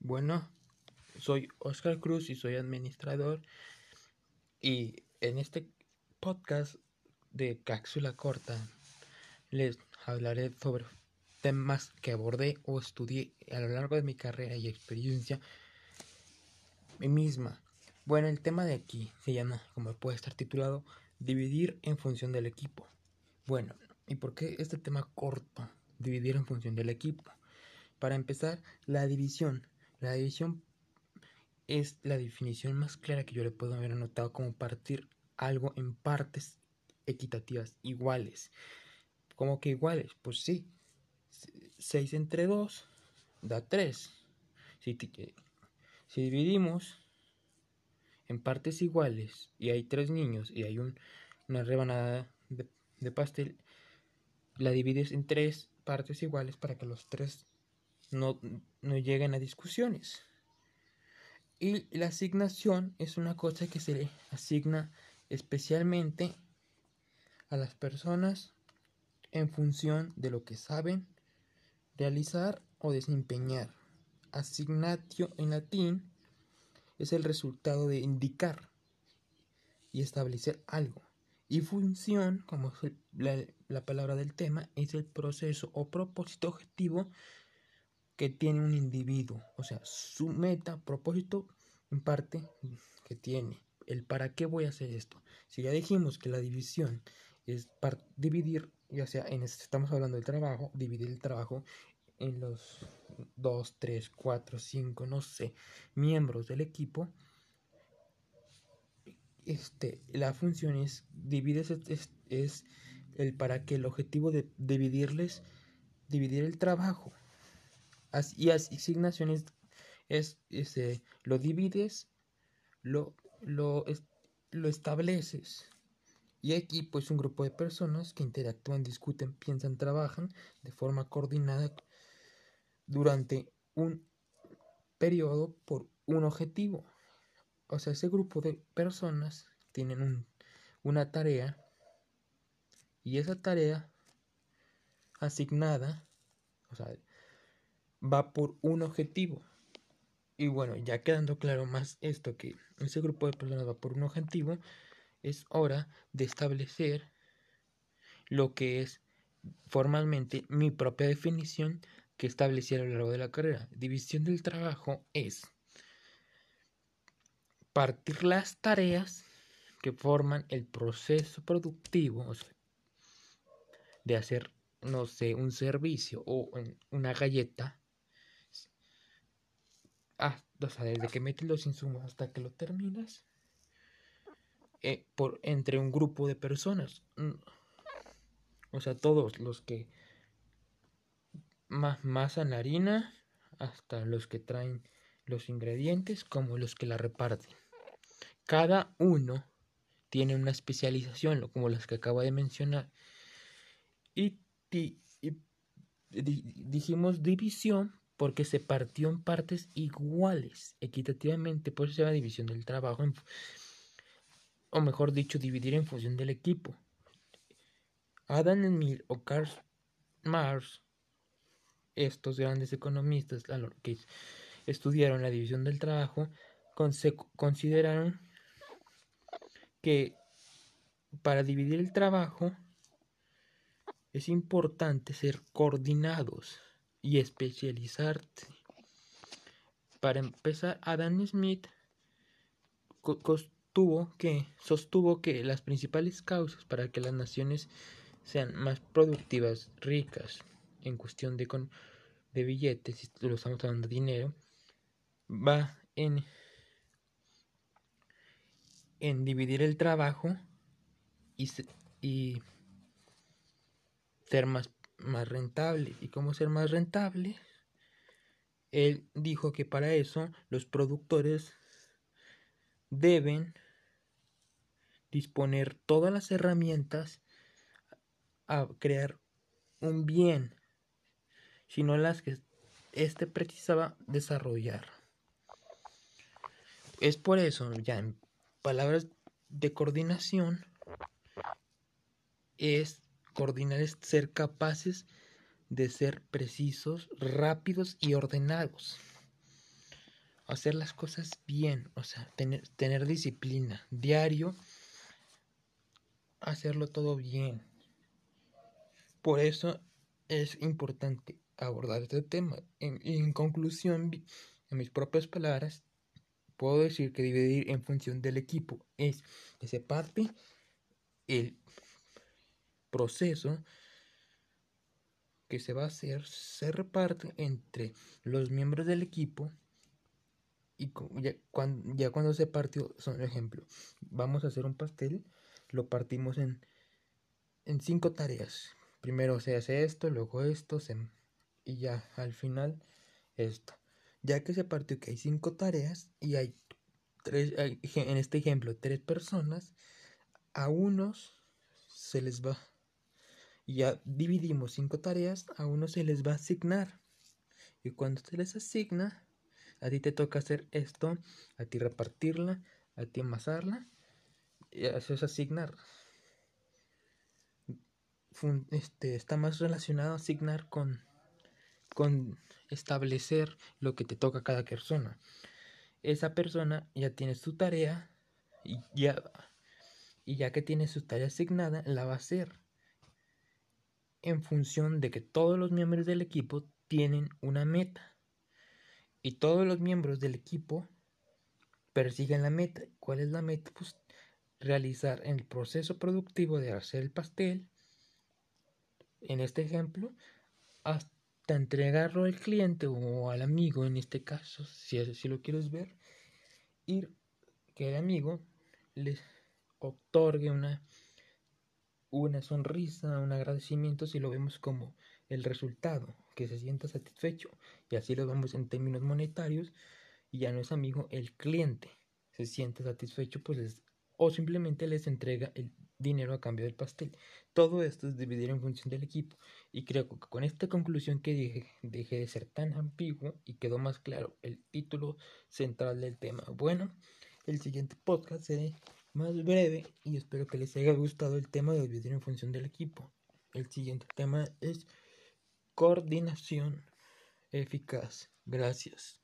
Bueno, soy Oscar Cruz y soy administrador y en este podcast de cápsula corta les hablaré sobre temas que abordé o estudié a lo largo de mi carrera y experiencia misma. Bueno, el tema de aquí se llama, como puede estar titulado, dividir en función del equipo. Bueno, ¿y por qué este tema corto? Dividir en función del equipo. Para empezar, la división. La división es la definición más clara que yo le puedo haber anotado como partir algo en partes equitativas iguales. ¿Cómo que iguales? Pues sí. 6 entre 2 da 3. Si, si dividimos en partes iguales y hay tres niños y hay una rebanada de, de, pastel, la divides en tres partes iguales para que los tres no, no lleguen a discusiones. Y la asignación es una cosa que se le asigna especialmente a las personas en función de lo que saben realizar o desempeñar. Asignatio en latín es el resultado de indicar y establecer algo. Y función, como la, la, palabra del tema, es el proceso o propósito objetivo que tiene un individuo. O sea, su meta, propósito, en parte, que tiene. El para qué voy a hacer esto. Si ya dijimos que la división es para dividir, ya sea en estamos hablando del trabajo, dividir el trabajo en los 2, 3, 4, 5, no sé, miembros del equipo, este, la función es, divides es, es, el para que el objetivo de dividirles, dividir el trabajo. y asignaciones es, este, lo divides, lo, lo, lo estableces. Y aquí pues un grupo de personas que interactúan, discuten, piensan, trabajan de forma coordinada durante un periodo por un objetivo. O sea, ese grupo de personas tienen una tarea y esa tarea asignada, o sea, va por un objetivo. Y bueno, ya quedando claro más esto que ese grupo de personas va por un objetivo, es hora de establecer lo que es formalmente mi propia definición que estableciera a lo largo de la carrera. División del trabajo es partir las tareas que forman el proceso productivo de hacer, no sé, un servicio o una galleta. Ah, o sea, desde que metes los insumos hasta que lo terminas. Eh, por, entre un grupo de personas. Mm, o sea, todos los que más masa en la harina, hasta los que traen los ingredientes como los que la reparten. Cada uno tiene una especialización, como las que acabo de mencionar. Y, dijimos división porque se partió en partes iguales, equitativamente, por eso se llama división del trabajo, o mejor dicho, dividir en función del equipo. Adam Smith o Karl Marx estos grandes economistas que estudiaron la división del trabajo consideraron que para dividir el trabajo es importante ser coordinados y especializarse. Para empezar, Adam Smith que, sostuvo que las principales causas para que las naciones sean más productivas, ricas, en cuestión de, con, de billetes, si lo estamos hablando de dinero, va en, en dividir el trabajo y, y ser más, más rentable. ¿Y cómo ser más rentable? Él dijo que para eso los productores deben disponer todas las herramientas a crear un bien sino las que éste precisaba desarrollar. Es por eso, ya en palabras de coordinación es coordinar es ser capaces de ser precisos, rápidos y ordenados. Hacer las cosas bien, o sea, tener, tener disciplina, diario, hacerlo todo bien. Por eso es importante abordar este tema. En, en conclusión, en mis propias palabras, puedo decir que dividir en función del equipo es que se parte el proceso que se va a hacer se reparte entre los miembros del equipo y ya cuando, ya cuando se partió, son ejemplo, vamos a hacer un pastel, lo partimos en, en cinco tareas. Primero se hace esto, luego esto, se, y ya al final esto. Ya que se partió que hay cinco tareas y hay tres, en este ejemplo, tres personas, a unos se les va, y ya dividimos cinco tareas, a uno se les va a asignar. Y cuando se les asigna, a ti te toca hacer esto, a ti repartirla, a ti amasarla, y eso es asignar. Este, está más relacionado a asignar con con establecer lo que te toca a cada persona. Esa persona ya tiene su tarea y ya, y ya que tiene su tarea asignada, la va a hacer en función de que todos los miembros del equipo tienen una meta. Y todos los miembros del equipo persiguen la meta. ¿Cuál es la meta? Pues realizar el proceso productivo de hacer el pastel, en este ejemplo, hasta entregarlo al cliente o al amigo en este caso, si así lo quieres ver, y que el amigo les otorgue una, una sonrisa, un agradecimiento si lo vemos como el resultado, que se sienta satisfecho. Y así lo vemos en términos monetarios y ya no es amigo, el cliente se siente satisfecho pues o simplemente les entrega el dinero a cambio del pastel. Todo esto es dividir en función del equipo. Y creo que con esta conclusión que dije, dejé de ser tan ambiguo y quedó más claro el título central del tema. Bueno, el siguiente podcast será más breve y espero que les haya gustado el tema de dividir en función del equipo. El siguiente tema es coordinación eficaz. Gracias.